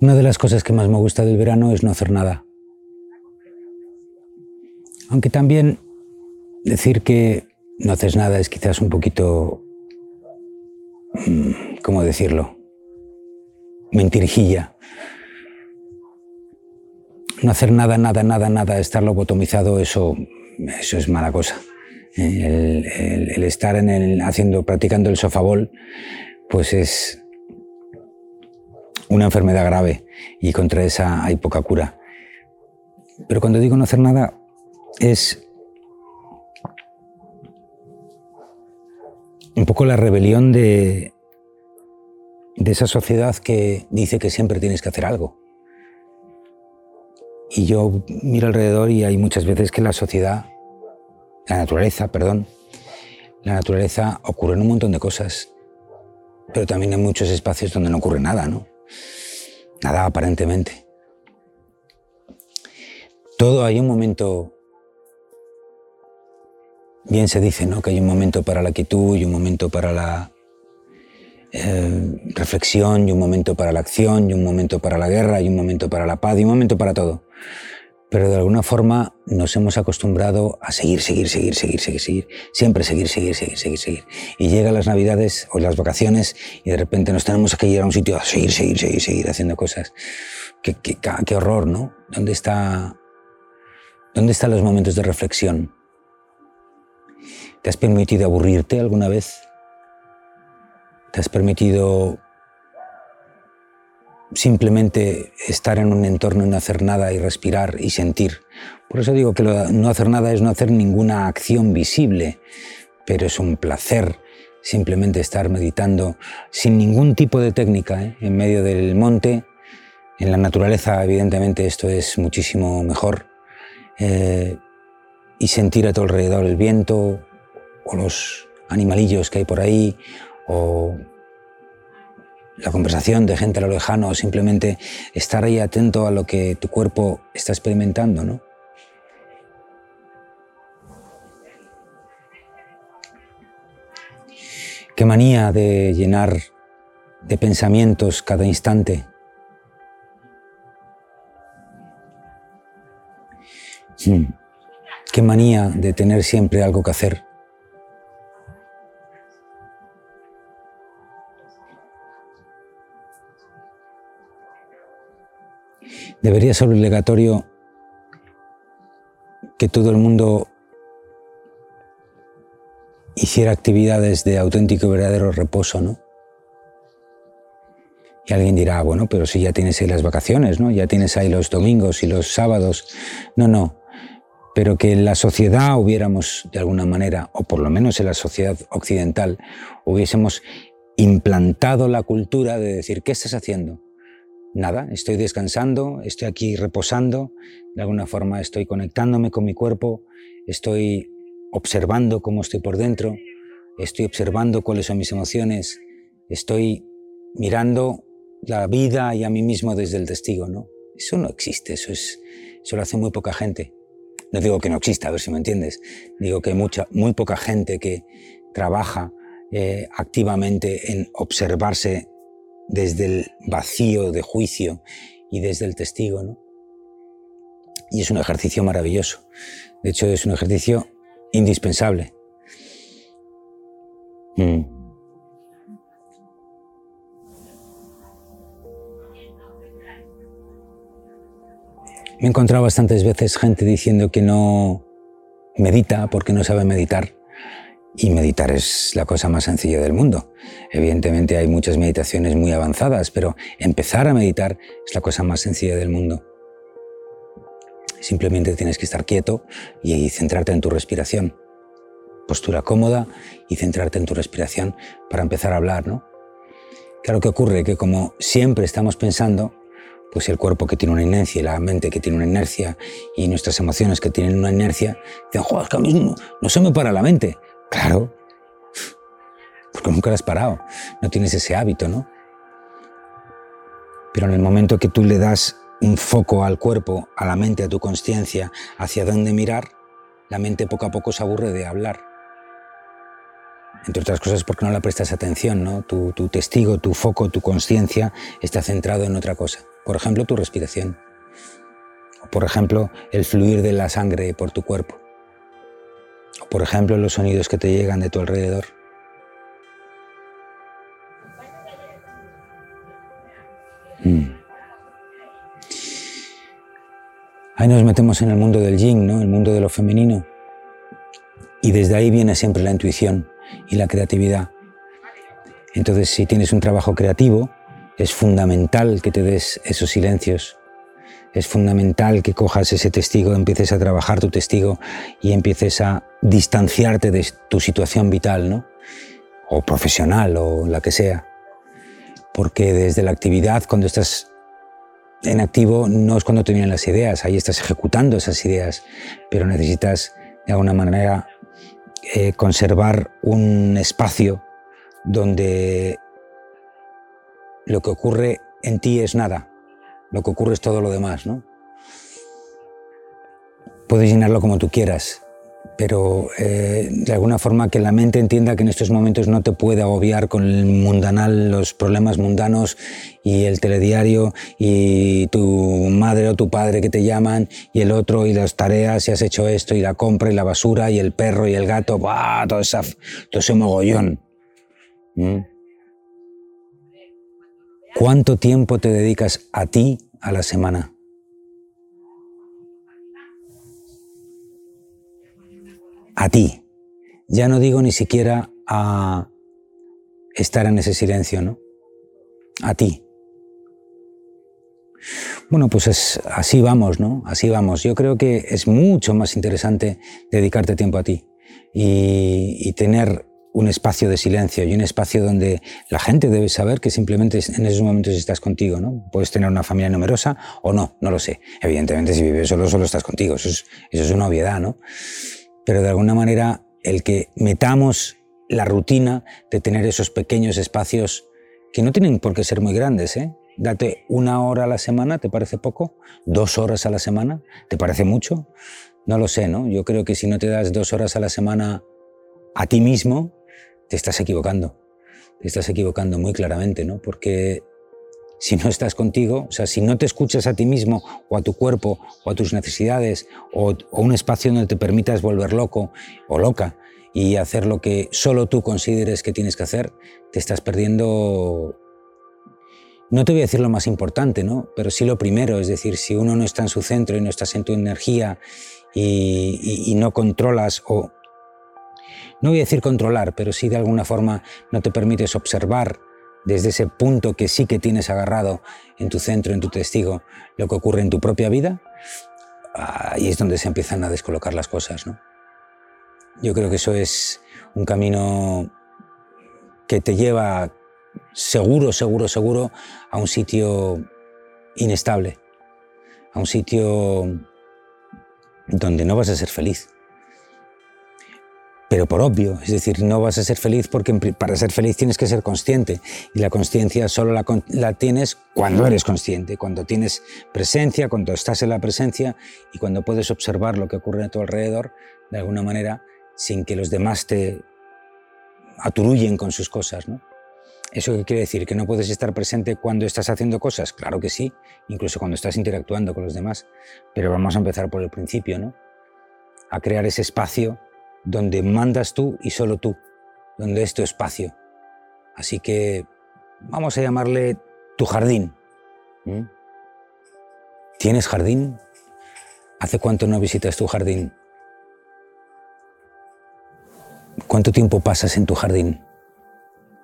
Una de las cosas que más me gusta del verano es no hacer nada. Aunque también decir que no haces nada es quizás un poquito, mm, ¿cómo decirlo? Mentirijilla. No hacer nada, nada, nada, nada, estar lobotomizado, eso, eso es mala cosa. El, el estar en el, haciendo, practicando el sofabol, pues es, una enfermedad grave y contra esa hay poca cura. Pero cuando digo no hacer nada es un poco la rebelión de, de esa sociedad que dice que siempre tienes que hacer algo. Y yo miro alrededor y hay muchas veces que la sociedad, la naturaleza, perdón, la naturaleza ocurren un montón de cosas, pero también hay muchos espacios donde no ocurre nada, ¿no? Nada aparentemente. Todo hay un momento, bien se dice, ¿no? Que hay un momento para la quietud y un momento para la eh, reflexión y un momento para la acción y un momento para la guerra y un momento para la paz y un momento para todo pero de alguna forma nos hemos acostumbrado a seguir, seguir, seguir, seguir, seguir, seguir, siempre seguir, seguir, seguir, seguir, seguir. Y llegan las navidades o las vacaciones y de repente nos tenemos que ir a un sitio a seguir, seguir, seguir, seguir haciendo cosas. Qué, qué, qué horror, ¿no? ¿Dónde está, ¿Dónde están los momentos de reflexión? ¿Te has permitido aburrirte alguna vez? ¿Te has permitido simplemente estar en un entorno y no hacer nada y respirar y sentir. Por eso digo que no hacer nada es no hacer ninguna acción visible, pero es un placer simplemente estar meditando sin ningún tipo de técnica ¿eh? en medio del monte. En la naturaleza, evidentemente, esto es muchísimo mejor. Eh, y sentir a tu alrededor el viento o los animalillos que hay por ahí o la conversación de gente a lo lejano o simplemente estar ahí atento a lo que tu cuerpo está experimentando, ¿no? Qué manía de llenar de pensamientos cada instante. Hmm. Qué manía de tener siempre algo que hacer. Debería ser obligatorio que todo el mundo hiciera actividades de auténtico y verdadero reposo, ¿no? Y alguien dirá, bueno, pero si ya tienes ahí las vacaciones, ¿no? Ya tienes ahí los domingos y los sábados. No, no. Pero que en la sociedad hubiéramos, de alguna manera, o por lo menos en la sociedad occidental, hubiésemos implantado la cultura de decir, ¿qué estás haciendo? Nada, estoy descansando, estoy aquí reposando, de alguna forma estoy conectándome con mi cuerpo, estoy observando cómo estoy por dentro, estoy observando cuáles son mis emociones, estoy mirando la vida y a mí mismo desde el testigo, ¿no? Eso no existe, eso, es, eso lo hace muy poca gente. No digo que no exista, a ver si me entiendes. Digo que hay mucha, muy poca gente que trabaja eh, activamente en observarse desde el vacío de juicio y desde el testigo. ¿no? Y es un ejercicio maravilloso. De hecho, es un ejercicio indispensable. Mm. Me he encontrado bastantes veces gente diciendo que no medita porque no sabe meditar. Y meditar es la cosa más sencilla del mundo. Evidentemente hay muchas meditaciones muy avanzadas, pero empezar a meditar es la cosa más sencilla del mundo. Simplemente tienes que estar quieto y centrarte en tu respiración. Postura cómoda y centrarte en tu respiración para empezar a hablar, ¿no? Claro que ocurre que como siempre estamos pensando, pues el cuerpo que tiene una inercia y la mente que tiene una inercia y nuestras emociones que tienen una inercia, dicen, joder, es que a mí no, no se me para la mente. Claro, porque nunca lo has parado, no tienes ese hábito, ¿no? Pero en el momento que tú le das un foco al cuerpo, a la mente, a tu conciencia, hacia dónde mirar, la mente poco a poco se aburre de hablar. Entre otras cosas porque no la prestas atención, ¿no? Tu, tu testigo, tu foco, tu conciencia está centrado en otra cosa. Por ejemplo, tu respiración. O por ejemplo, el fluir de la sangre por tu cuerpo. Por ejemplo, los sonidos que te llegan de tu alrededor. Mm. Ahí nos metemos en el mundo del yin, ¿no? el mundo de lo femenino. Y desde ahí viene siempre la intuición y la creatividad. Entonces, si tienes un trabajo creativo, es fundamental que te des esos silencios. Es fundamental que cojas ese testigo, empieces a trabajar tu testigo y empieces a distanciarte de tu situación vital, ¿no? O profesional o la que sea. Porque desde la actividad, cuando estás en activo, no es cuando te vienen las ideas, ahí estás ejecutando esas ideas, pero necesitas de alguna manera eh, conservar un espacio donde lo que ocurre en ti es nada, lo que ocurre es todo lo demás, ¿no? Puedes llenarlo como tú quieras, pero eh, de alguna forma que la mente entienda que en estos momentos no te puede agobiar con el mundanal, los problemas mundanos y el telediario y tu madre o tu padre que te llaman y el otro y las tareas y has hecho esto y la compra y la basura y el perro y el gato, ¡buah! Todo, todo ese mogollón. ¿Mm? ¿Cuánto tiempo te dedicas a ti a la semana? a ti. Ya no digo ni siquiera a estar en ese silencio, ¿no? A ti. Bueno, pues es, así vamos, ¿no? Así vamos. Yo creo que es mucho más interesante dedicarte tiempo a ti y, y tener un espacio de silencio y un espacio donde la gente debe saber que simplemente en esos momentos estás contigo, ¿no? Puedes tener una familia numerosa o no, no lo sé. Evidentemente, si vives solo, solo estás contigo. Eso es, una obviedad, ¿no? pero de alguna manera el que metamos la rutina de tener esos pequeños espacios que no tienen por qué ser muy grandes, ¿eh? Date una hora a la semana, ¿te parece poco? ¿Dos horas a la semana? ¿Te parece mucho? No lo sé, ¿no? Yo creo que si no te das dos horas a la semana a ti mismo, te estás equivocando. Te estás equivocando muy claramente, ¿no? Porque si no estás contigo, o sea, si no te escuchas a ti mismo o a tu cuerpo o a tus necesidades o, un espacio donde te permitas volver loco o loca y hacer lo que solo tú consideres que tienes que hacer, te estás perdiendo, no te voy a decir lo más importante, ¿no? pero sí lo primero, es decir, si uno no está en su centro y no estás en tu energía y no controlas o... No voy a decir controlar, pero sí de alguna forma no te permites observar desde ese punto que sí que tienes agarrado en tu centro, en tu testigo, lo que ocurre en tu propia vida, ahí es donde se empiezan a descolocar las cosas. ¿no? Yo creo que eso es un camino que te lleva seguro, seguro, seguro a un sitio inestable, a un sitio donde no vas a ser feliz pero por obvio. Es decir, no vas a ser feliz porque para ser feliz tienes que ser consciente. Y la conciencia solo la, tienes cuando eres consciente, cuando tienes presencia, cuando estás en la presencia y cuando puedes observar lo que ocurre a tu alrededor de alguna manera sin que los demás te aturullen con sus cosas. ¿Eso qué quiere decir? ¿Que no puedes estar presente cuando estás haciendo cosas? Claro que sí, incluso cuando estás interactuando con los demás. Pero vamos a empezar por el principio, ¿no? A crear ese espacio donde mandas tú y solo tú, donde es tu espacio. Así que vamos a llamarle tu jardín. ¿Mm? ¿Tienes jardín? ¿Hace cuánto no visitas tu jardín? ¿Cuánto tiempo pasas en tu jardín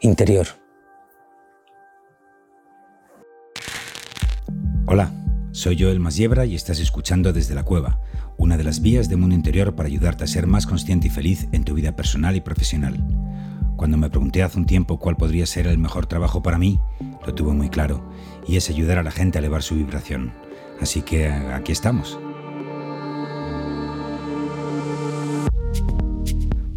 interior? Hola, soy Joel Masiebra y estás escuchando desde la cueva una de las vías de mundo interior para ayudarte a ser más consciente y feliz en tu vida personal y profesional. Cuando me pregunté hace un tiempo cuál podría ser el mejor trabajo para mí, lo tuve muy claro, y es ayudar a la gente a elevar su vibración. Así que aquí estamos.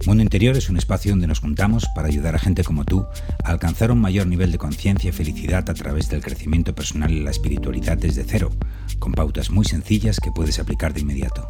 Mundo Interior es un espacio donde nos juntamos para ayudar a gente como tú a alcanzar un mayor nivel de conciencia y felicidad a través del crecimiento personal y la espiritualidad desde cero, con pautas muy sencillas que puedes aplicar de inmediato.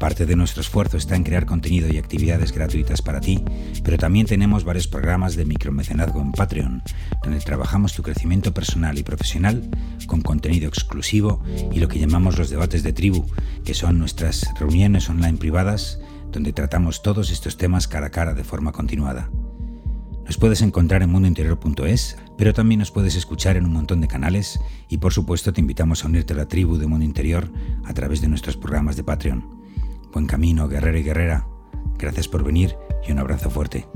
Parte de nuestro esfuerzo está en crear contenido y actividades gratuitas para ti, pero también tenemos varios programas de micromecenazgo en Patreon, donde trabajamos tu crecimiento personal y profesional con contenido exclusivo y lo que llamamos los debates de tribu, que son nuestras reuniones online privadas donde tratamos todos estos temas cara a cara de forma continuada. Nos puedes encontrar en mundointerior.es, pero también nos puedes escuchar en un montón de canales y por supuesto te invitamos a unirte a la tribu de Mundo Interior a través de nuestros programas de Patreon. Buen camino, guerrero y guerrera. Gracias por venir y un abrazo fuerte.